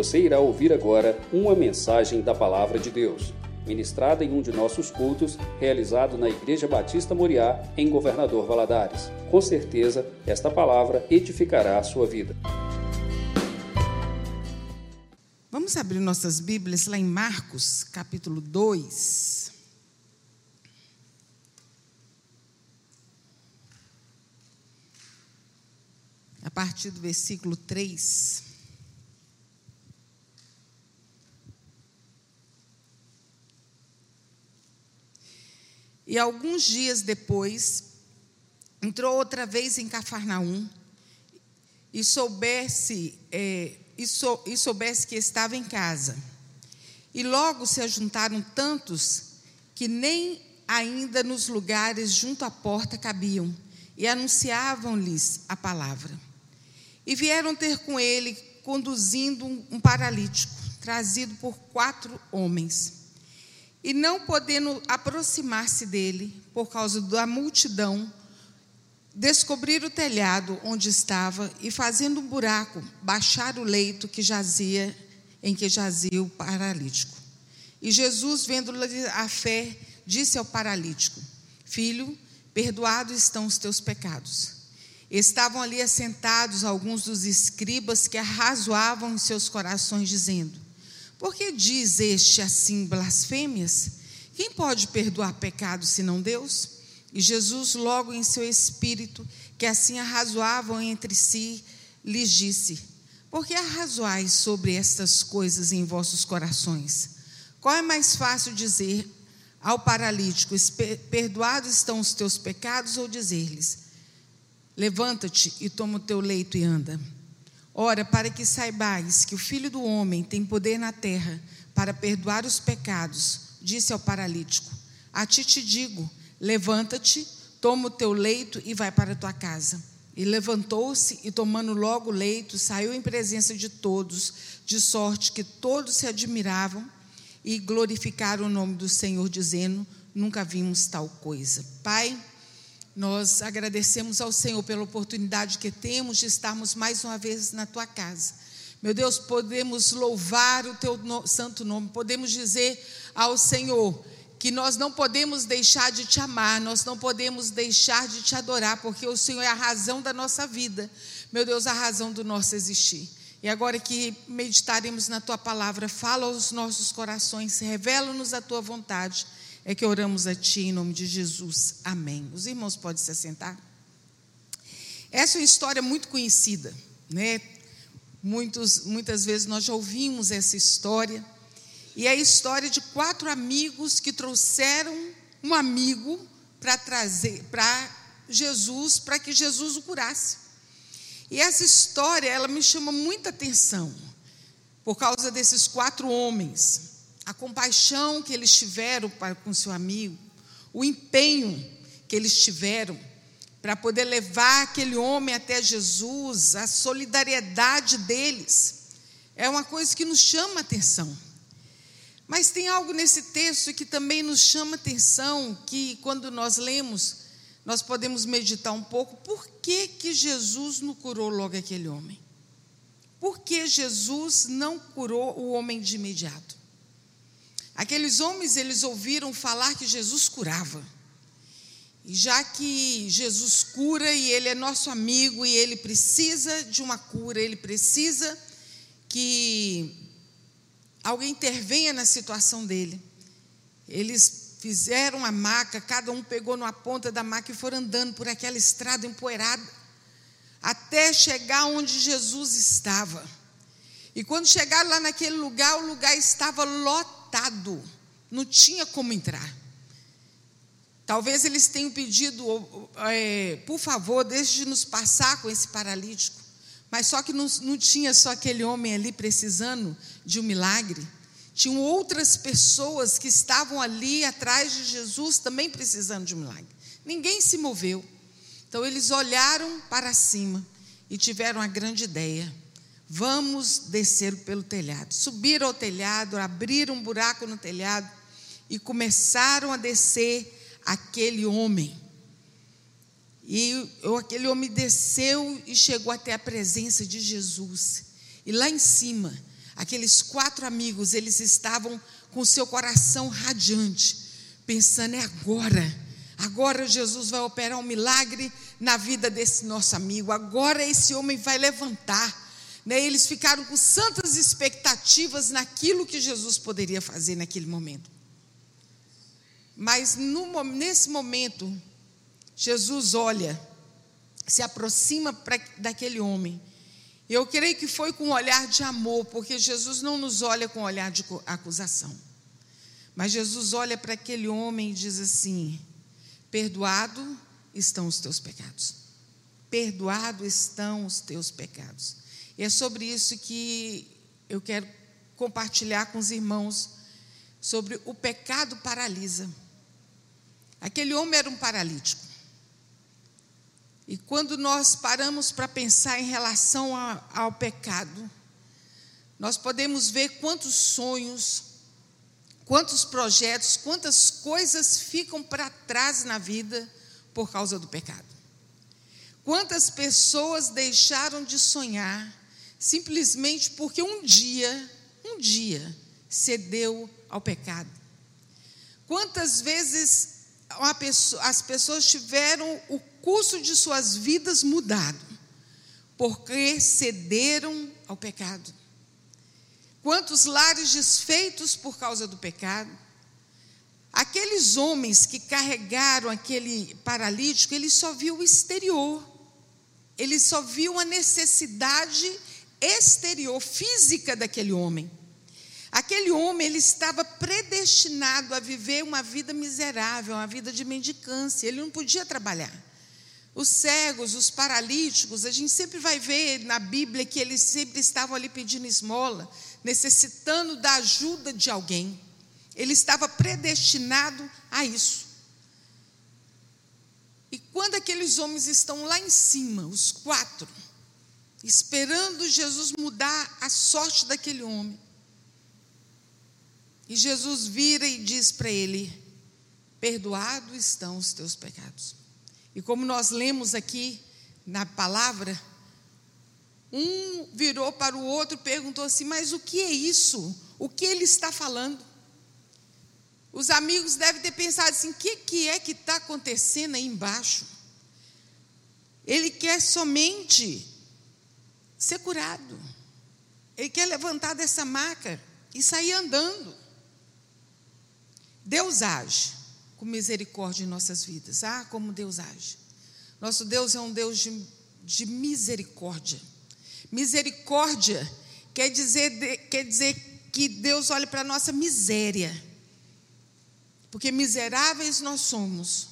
Você irá ouvir agora uma mensagem da Palavra de Deus, ministrada em um de nossos cultos, realizado na Igreja Batista Moriá, em Governador Valadares. Com certeza, esta palavra edificará a sua vida. Vamos abrir nossas Bíblias lá em Marcos, capítulo 2. A partir do versículo 3. E alguns dias depois, entrou outra vez em Cafarnaum e soubesse, é, e, sou, e soubesse que estava em casa. E logo se ajuntaram tantos que nem ainda nos lugares junto à porta cabiam, e anunciavam-lhes a palavra. E vieram ter com ele, conduzindo um paralítico, trazido por quatro homens. E não podendo aproximar-se dele, por causa da multidão, descobrir o telhado onde estava e, fazendo um buraco, baixar o leito que jazia, em que jazia o paralítico. E Jesus, vendo-lhe a fé, disse ao paralítico: Filho, perdoados estão os teus pecados. Estavam ali assentados alguns dos escribas que arrazoavam em seus corações, dizendo: por que diz este assim blasfêmias? Quem pode perdoar pecados senão Deus? E Jesus, logo em seu espírito, que assim arrazoavam entre si, lhes disse: Por que arrazoais sobre estas coisas em vossos corações? Qual é mais fácil dizer ao paralítico: Perdoados estão os teus pecados, ou dizer-lhes: Levanta-te e toma o teu leito e anda? Ora, para que saibais que o Filho do Homem tem poder na terra para perdoar os pecados, disse ao paralítico: A ti te digo, levanta-te, toma o teu leito e vai para a tua casa. E levantou-se e, tomando logo o leito, saiu em presença de todos, de sorte que todos se admiravam e glorificaram o nome do Senhor, dizendo: Nunca vimos tal coisa. Pai, nós agradecemos ao Senhor pela oportunidade que temos de estarmos mais uma vez na tua casa. Meu Deus, podemos louvar o teu santo nome, podemos dizer ao Senhor que nós não podemos deixar de te amar, nós não podemos deixar de te adorar, porque o Senhor é a razão da nossa vida, meu Deus, a razão do nosso existir. E agora que meditaremos na tua palavra, fala aos nossos corações, revela-nos a tua vontade é que oramos a Ti em nome de Jesus. Amém. Os irmãos podem se assentar. Essa é uma história muito conhecida, né? Muitos, muitas vezes nós já ouvimos essa história. E é a história de quatro amigos que trouxeram um amigo para trazer para Jesus, para que Jesus o curasse. E essa história, ela me chama muita atenção, por causa desses quatro homens a compaixão que eles tiveram com seu amigo, o empenho que eles tiveram para poder levar aquele homem até Jesus, a solidariedade deles, é uma coisa que nos chama atenção. Mas tem algo nesse texto que também nos chama atenção, que quando nós lemos, nós podemos meditar um pouco, por que, que Jesus não curou logo aquele homem? Por que Jesus não curou o homem de imediato? Aqueles homens, eles ouviram falar que Jesus curava. E já que Jesus cura e ele é nosso amigo e ele precisa de uma cura, ele precisa que alguém intervenha na situação dele. Eles fizeram a maca, cada um pegou numa ponta da maca e foram andando por aquela estrada empoeirada, até chegar onde Jesus estava. E quando chegaram lá naquele lugar, o lugar estava lotado lotado, não tinha como entrar. Talvez eles tenham pedido, é, por favor, deixe de nos passar com esse paralítico. Mas só que não, não tinha só aquele homem ali precisando de um milagre. Tinham outras pessoas que estavam ali atrás de Jesus também precisando de um milagre. Ninguém se moveu. Então eles olharam para cima e tiveram a grande ideia. Vamos descer pelo telhado. Subiram ao telhado, abriram um buraco no telhado e começaram a descer aquele homem. E aquele homem desceu e chegou até a presença de Jesus. E lá em cima, Aqueles quatro amigos, eles estavam com seu coração radiante, pensando: é agora, agora Jesus vai operar um milagre na vida desse nosso amigo, agora esse homem vai levantar. Né? Eles ficaram com santas expectativas naquilo que Jesus poderia fazer naquele momento. Mas no, nesse momento, Jesus olha, se aproxima pra, daquele homem. Eu creio que foi com um olhar de amor, porque Jesus não nos olha com um olhar de acusação. Mas Jesus olha para aquele homem e diz assim: Perdoado estão os teus pecados. Perdoado estão os teus pecados. E é sobre isso que eu quero compartilhar com os irmãos sobre o pecado paralisa. Aquele homem era um paralítico. E quando nós paramos para pensar em relação a, ao pecado, nós podemos ver quantos sonhos, quantos projetos, quantas coisas ficam para trás na vida por causa do pecado. Quantas pessoas deixaram de sonhar simplesmente porque um dia, um dia, cedeu ao pecado. Quantas vezes pessoa, as pessoas tiveram o curso de suas vidas mudado, porque cederam ao pecado. Quantos lares desfeitos por causa do pecado. Aqueles homens que carregaram aquele paralítico, eles só viu o exterior. Eles só viu a necessidade exterior, física daquele homem. Aquele homem ele estava predestinado a viver uma vida miserável, uma vida de mendicância. Ele não podia trabalhar. Os cegos, os paralíticos, a gente sempre vai ver na Bíblia que eles sempre estavam ali pedindo esmola, necessitando da ajuda de alguém. Ele estava predestinado a isso. E quando aqueles homens estão lá em cima, os quatro, esperando Jesus mudar a sorte daquele homem, e Jesus vira e diz para ele: Perdoados estão os teus pecados. E como nós lemos aqui na palavra, um virou para o outro e perguntou assim: Mas o que é isso? O que ele está falando? Os amigos devem ter pensado assim: o que, que é que está acontecendo aí embaixo? Ele quer somente ser curado. Ele quer levantar dessa maca e sair andando. Deus age com misericórdia em nossas vidas. Ah, como Deus age. Nosso Deus é um Deus de, de misericórdia. Misericórdia quer dizer, quer dizer que Deus olha para a nossa miséria. Porque miseráveis nós somos.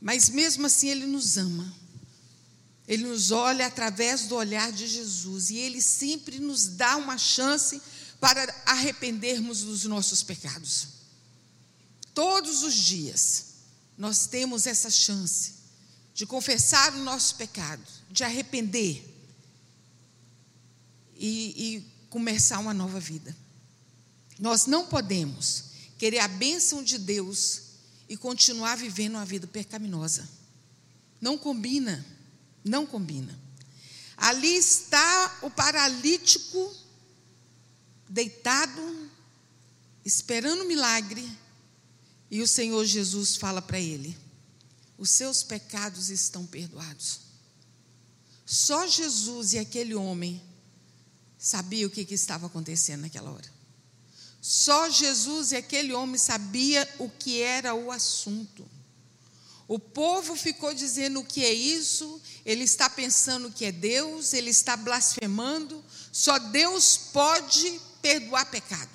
Mas mesmo assim Ele nos ama. Ele nos olha através do olhar de Jesus. E Ele sempre nos dá uma chance para arrependermos dos nossos pecados. Todos os dias, nós temos essa chance de confessar o nosso pecado, de arrepender e, e começar uma nova vida. Nós não podemos querer a bênção de Deus e continuar vivendo uma vida pecaminosa. Não combina, não combina. Ali está o paralítico deitado, esperando milagre, e o Senhor Jesus fala para ele: os seus pecados estão perdoados. Só Jesus e aquele homem sabia o que, que estava acontecendo naquela hora. Só Jesus e aquele homem sabia o que era o assunto. O povo ficou dizendo o que é isso, ele está pensando que é Deus, ele está blasfemando, só Deus pode perdoar pecado.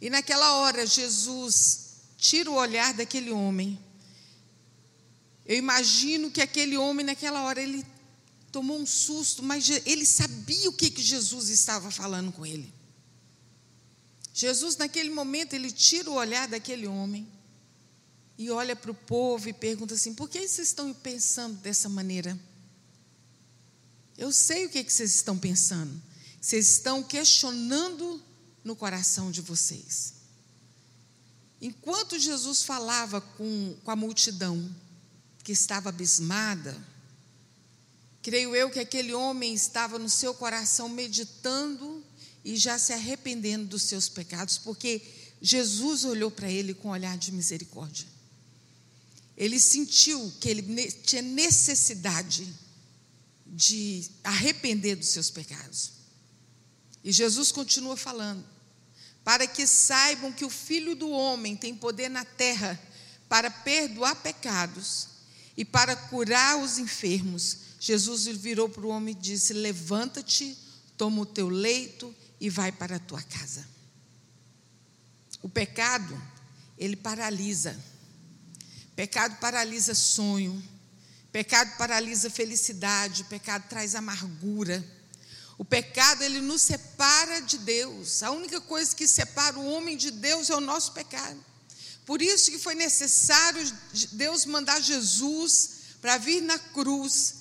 E naquela hora, Jesus tira o olhar daquele homem. Eu imagino que aquele homem, naquela hora, ele tomou um susto, mas ele sabia o que, que Jesus estava falando com ele. Jesus, naquele momento, ele tira o olhar daquele homem e olha para o povo e pergunta assim: por que vocês estão pensando dessa maneira? Eu sei o que, que vocês estão pensando. Vocês estão questionando no coração de vocês. Enquanto Jesus falava com, com a multidão que estava abismada, Creio eu que aquele homem estava no seu coração meditando e já se arrependendo dos seus pecados, porque Jesus olhou para ele com um olhar de misericórdia. Ele sentiu que ele tinha necessidade de arrepender dos seus pecados. E Jesus continua falando: para que saibam que o Filho do Homem tem poder na terra para perdoar pecados e para curar os enfermos. Jesus virou para o homem e disse: Levanta-te, toma o teu leito e vai para a tua casa. O pecado, ele paralisa. Pecado paralisa sonho. Pecado paralisa felicidade. Pecado traz amargura. O pecado, ele nos separa de Deus. A única coisa que separa o homem de Deus é o nosso pecado. Por isso que foi necessário Deus mandar Jesus para vir na cruz,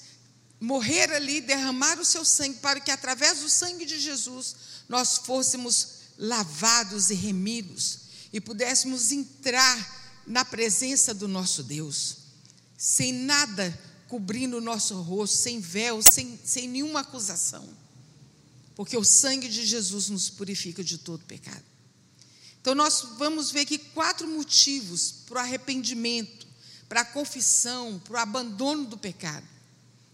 morrer ali, derramar o seu sangue, para que através do sangue de Jesus nós fôssemos lavados e remidos e pudéssemos entrar na presença do nosso Deus, sem nada cobrindo o nosso rosto, sem véu, sem, sem nenhuma acusação, porque o sangue de Jesus nos purifica de todo pecado. Então, nós vamos ver aqui quatro motivos para o arrependimento, para a confissão, para o abandono do pecado.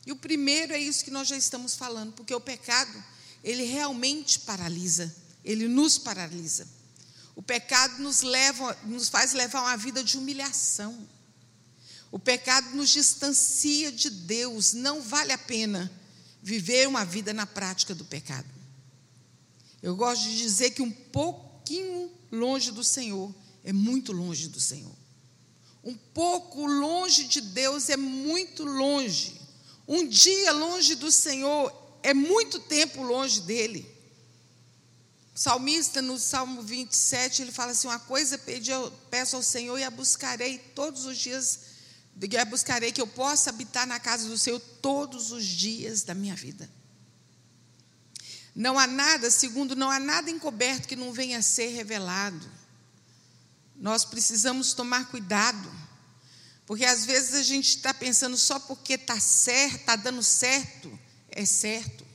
E o primeiro é isso que nós já estamos falando, porque o pecado, ele realmente paralisa, ele nos paralisa. O pecado nos leva, nos faz levar uma vida de humilhação. O pecado nos distancia de Deus, não vale a pena viver uma vida na prática do pecado. Eu gosto de dizer que um pouquinho longe do Senhor é muito longe do Senhor. Um pouco longe de Deus é muito longe. Um dia longe do Senhor é muito tempo longe dele. O salmista, no Salmo 27, ele fala assim: Uma coisa pedi, peço ao Senhor e a buscarei todos os dias, e a buscarei que eu possa habitar na casa do Senhor todos os dias da minha vida. Não há nada, segundo, não há nada encoberto que não venha a ser revelado. Nós precisamos tomar cuidado, porque às vezes a gente está pensando só porque está certo, está dando certo, é certo.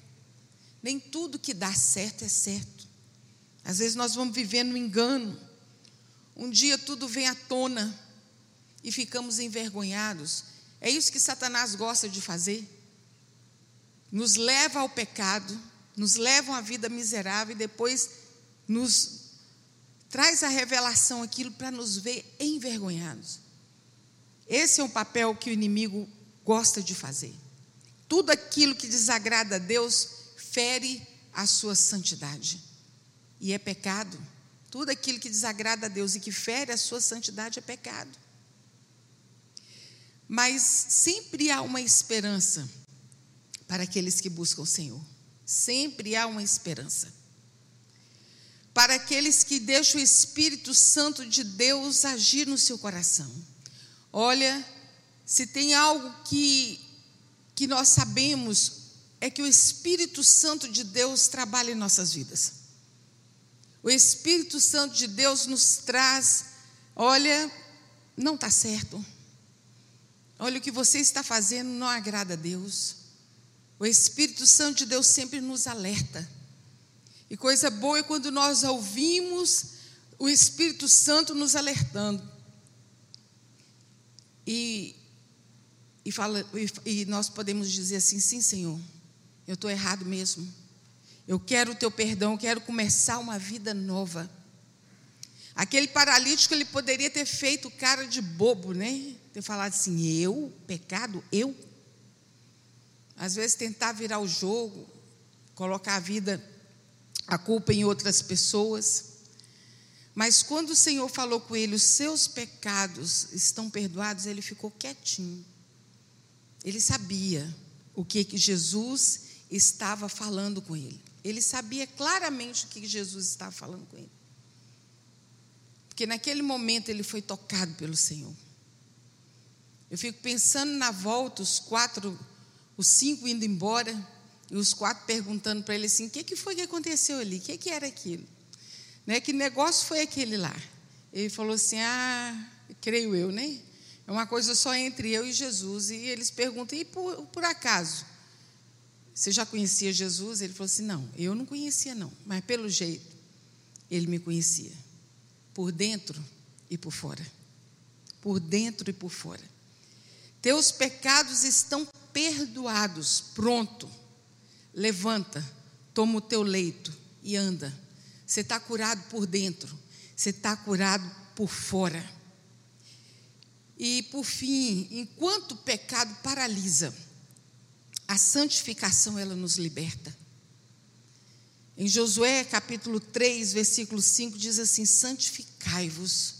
Nem tudo que dá certo é certo. Às vezes nós vamos vivendo um engano. Um dia tudo vem à tona e ficamos envergonhados. É isso que Satanás gosta de fazer. Nos leva ao pecado nos levam à vida miserável e depois nos traz a revelação aquilo para nos ver envergonhados. Esse é um papel que o inimigo gosta de fazer. Tudo aquilo que desagrada a Deus fere a sua santidade. E é pecado. Tudo aquilo que desagrada a Deus e que fere a sua santidade é pecado. Mas sempre há uma esperança para aqueles que buscam o Senhor. Sempre há uma esperança. Para aqueles que deixam o Espírito Santo de Deus agir no seu coração. Olha, se tem algo que, que nós sabemos, é que o Espírito Santo de Deus trabalha em nossas vidas. O Espírito Santo de Deus nos traz, olha, não está certo. Olha, o que você está fazendo não agrada a Deus. O Espírito Santo de Deus sempre nos alerta. E coisa boa é quando nós ouvimos o Espírito Santo nos alertando. E, e, fala, e, e nós podemos dizer assim: sim, Senhor, eu estou errado mesmo. Eu quero o teu perdão, eu quero começar uma vida nova. Aquele paralítico, ele poderia ter feito cara de bobo, né? Ter falado assim: eu, pecado, eu às vezes tentar virar o jogo, colocar a vida, a culpa em outras pessoas. Mas quando o Senhor falou com ele, os seus pecados estão perdoados, ele ficou quietinho. Ele sabia o que, que Jesus estava falando com ele. Ele sabia claramente o que Jesus estava falando com ele. Porque naquele momento ele foi tocado pelo Senhor. Eu fico pensando na volta, os quatro os cinco indo embora e os quatro perguntando para ele assim: o que, que foi que aconteceu ali? O que, que era aquilo? Né? Que negócio foi aquele lá? Ele falou assim: ah, creio eu, né? É uma coisa só entre eu e Jesus. E eles perguntam: e por, por acaso? Você já conhecia Jesus? Ele falou assim: Não, eu não conhecia, não, mas pelo jeito, ele me conhecia, por dentro e por fora. Por dentro e por fora. Teus pecados estão perdoados, pronto. Levanta, toma o teu leito e anda. Você está curado por dentro, você está curado por fora. E por fim, enquanto o pecado paralisa, a santificação ela nos liberta. Em Josué capítulo 3, versículo 5 diz assim: Santificai-vos,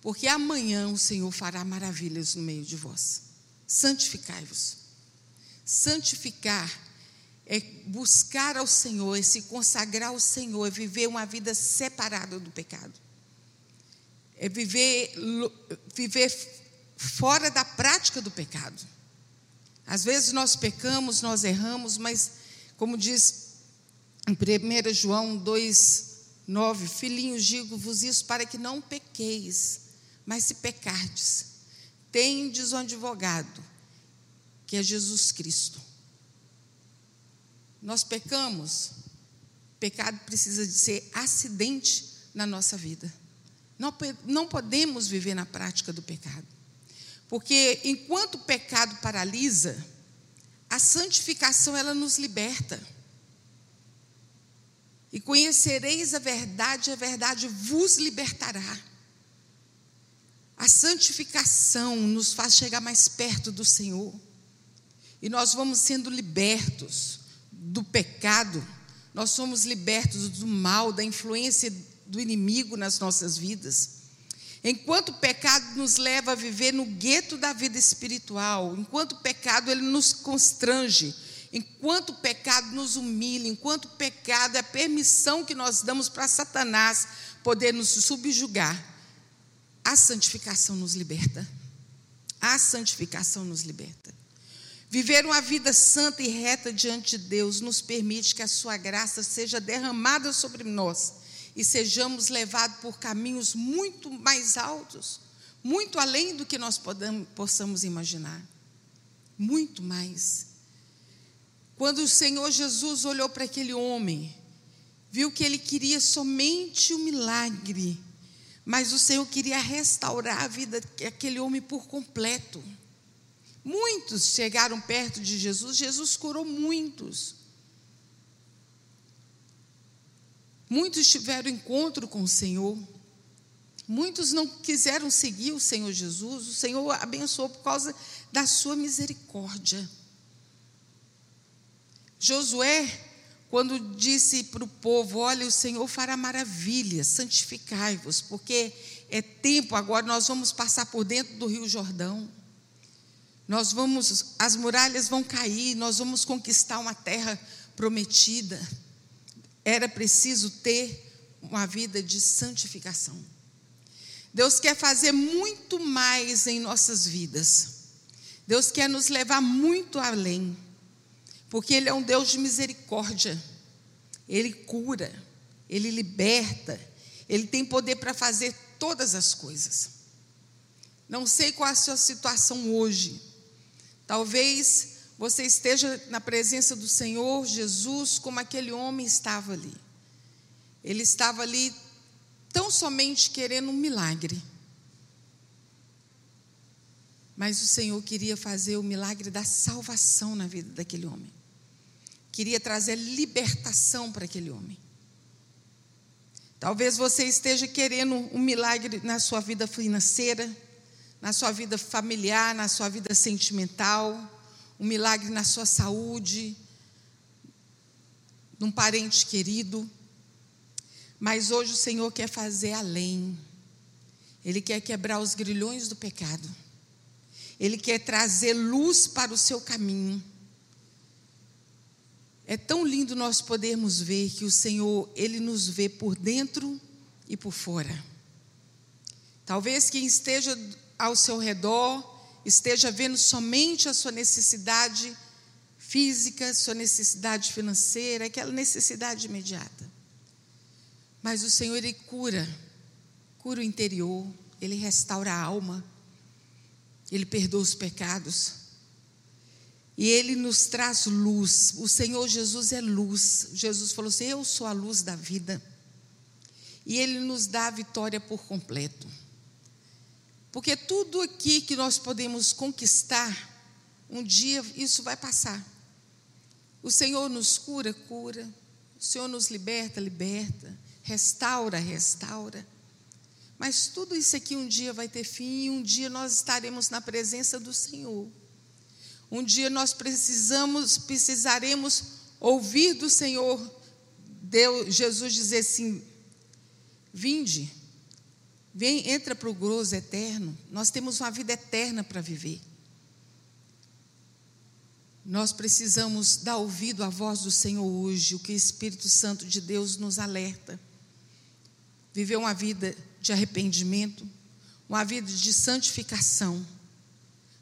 porque amanhã o Senhor fará maravilhas no meio de vós. Santificai-vos. Santificar é buscar ao Senhor, é se consagrar ao Senhor, é viver uma vida separada do pecado. É viver, viver fora da prática do pecado. Às vezes nós pecamos, nós erramos, mas, como diz em 1 João 2, 9: Filhinhos, digo-vos isso para que não pequeis, mas se pecardes, tendes um advogado, que é Jesus Cristo. Nós pecamos, pecado precisa de ser acidente na nossa vida. Não, não podemos viver na prática do pecado. Porque enquanto o pecado paralisa, a santificação ela nos liberta. E conhecereis a verdade, a verdade vos libertará. A santificação nos faz chegar mais perto do Senhor. E nós vamos sendo libertos do pecado, nós somos libertos do mal, da influência do inimigo nas nossas vidas. Enquanto o pecado nos leva a viver no gueto da vida espiritual, enquanto o pecado ele nos constrange, enquanto o pecado nos humilha, enquanto o pecado é a permissão que nós damos para Satanás poder nos subjugar, a santificação nos liberta. A santificação nos liberta. Viver uma vida santa e reta diante de Deus nos permite que a sua graça seja derramada sobre nós e sejamos levados por caminhos muito mais altos, muito além do que nós podamos, possamos imaginar. Muito mais. Quando o Senhor Jesus olhou para aquele homem, viu que ele queria somente o um milagre, mas o Senhor queria restaurar a vida daquele homem por completo. Muitos chegaram perto de Jesus, Jesus curou muitos. Muitos tiveram encontro com o Senhor. Muitos não quiseram seguir o Senhor Jesus. O Senhor abençoou por causa da sua misericórdia. Josué, quando disse para o povo: Olha, o Senhor fará maravilhas, santificai-vos, porque é tempo, agora nós vamos passar por dentro do Rio Jordão. Nós vamos, as muralhas vão cair, nós vamos conquistar uma terra prometida era preciso ter uma vida de santificação. Deus quer fazer muito mais em nossas vidas. Deus quer nos levar muito além, porque Ele é um Deus de misericórdia. Ele cura, Ele liberta, Ele tem poder para fazer todas as coisas. Não sei qual a sua situação hoje. Talvez você esteja na presença do Senhor Jesus como aquele homem estava ali. Ele estava ali tão somente querendo um milagre. Mas o Senhor queria fazer o milagre da salvação na vida daquele homem. Queria trazer libertação para aquele homem. Talvez você esteja querendo um milagre na sua vida financeira, na sua vida familiar, na sua vida sentimental um milagre na sua saúde, num parente querido. Mas hoje o Senhor quer fazer além. Ele quer quebrar os grilhões do pecado. Ele quer trazer luz para o seu caminho. É tão lindo nós podermos ver que o Senhor, Ele nos vê por dentro e por fora. Talvez quem esteja ao seu redor esteja vendo somente a sua necessidade física, sua necessidade financeira, aquela necessidade imediata. Mas o Senhor, Ele cura, cura o interior, Ele restaura a alma, Ele perdoa os pecados. E ele nos traz luz. O Senhor Jesus é luz. Jesus falou assim: Eu sou a luz da vida. E ele nos dá a vitória por completo. Porque tudo aqui que nós podemos conquistar, um dia isso vai passar. O Senhor nos cura, cura. O Senhor nos liberta, liberta. Restaura, restaura. Mas tudo isso aqui um dia vai ter fim e um dia nós estaremos na presença do Senhor. Um dia nós precisamos, precisaremos ouvir do Senhor, Deus, Jesus dizer assim: Vinde, vem, entra para o grosso eterno. Nós temos uma vida eterna para viver. Nós precisamos dar ouvido à voz do Senhor hoje, o que o Espírito Santo de Deus nos alerta. Viver uma vida de arrependimento, uma vida de santificação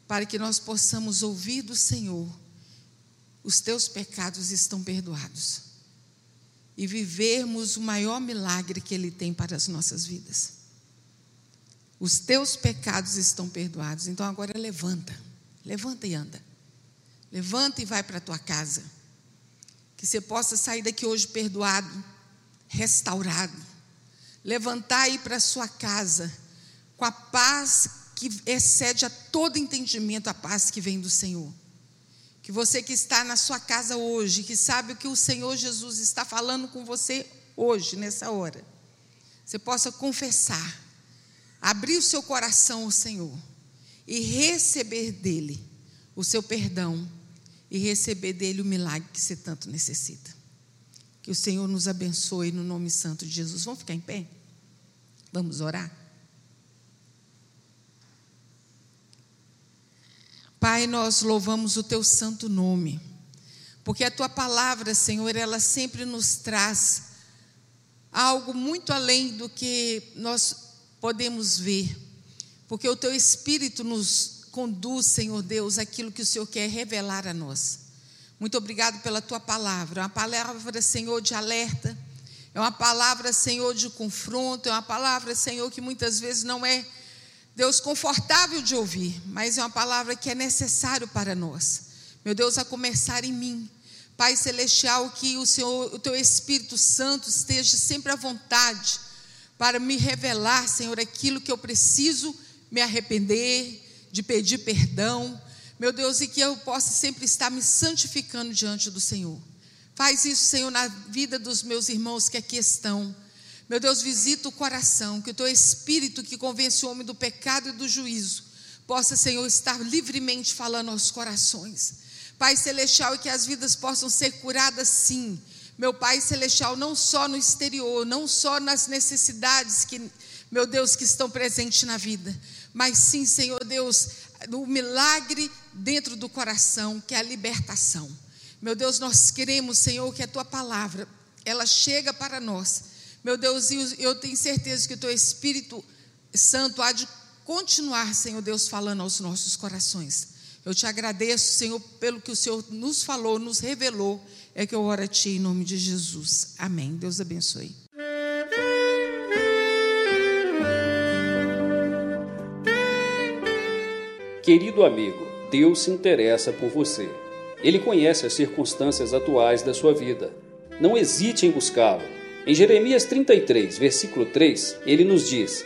para que nós possamos ouvir do Senhor: os teus pecados estão perdoados. E vivermos o maior milagre que Ele tem para as nossas vidas. Os teus pecados estão perdoados. Então agora levanta, levanta e anda. Levanta e vai para a tua casa. Que você possa sair daqui hoje perdoado, restaurado. Levantar e ir para a sua casa com a paz que excede a todo entendimento a paz que vem do Senhor. Que você que está na sua casa hoje, que sabe o que o Senhor Jesus está falando com você hoje, nessa hora, você possa confessar, abrir o seu coração ao Senhor e receber dele o seu perdão e receber dele o milagre que você tanto necessita. Que o Senhor nos abençoe no nome santo de Jesus. Vamos ficar em pé? Vamos orar? Pai, nós louvamos o teu santo nome, porque a tua palavra, Senhor, ela sempre nos traz algo muito além do que nós podemos ver, porque o teu espírito nos conduz, Senhor Deus, aquilo que o Senhor quer revelar a nós. Muito obrigado pela tua palavra, é uma palavra, Senhor, de alerta, é uma palavra, Senhor, de confronto, é uma palavra, Senhor, que muitas vezes não é Deus confortável de ouvir, mas é uma palavra que é necessário para nós. Meu Deus, a começar em mim. Pai celestial, que o Senhor, o teu Espírito Santo esteja sempre à vontade para me revelar, Senhor, aquilo que eu preciso me arrepender, de pedir perdão. Meu Deus, e que eu possa sempre estar me santificando diante do Senhor. Faz isso, Senhor, na vida dos meus irmãos que aqui estão. Meu Deus, visita o coração, que o teu espírito que convence o homem do pecado e do juízo possa, Senhor, estar livremente falando aos corações. Pai celestial, e que as vidas possam ser curadas sim. Meu Pai celestial, não só no exterior, não só nas necessidades que, meu Deus, que estão presentes na vida, mas sim, Senhor Deus, no milagre dentro do coração, que é a libertação. Meu Deus, nós queremos, Senhor, que a tua palavra, ela chega para nós meu Deus, eu tenho certeza que o teu Espírito Santo há de continuar, Senhor Deus, falando aos nossos corações. Eu te agradeço, Senhor, pelo que o Senhor nos falou, nos revelou. É que eu oro a Ti em nome de Jesus. Amém. Deus abençoe. Querido amigo, Deus se interessa por você. Ele conhece as circunstâncias atuais da sua vida. Não hesite em buscá-lo. Em Jeremias 33, versículo 3, ele nos diz: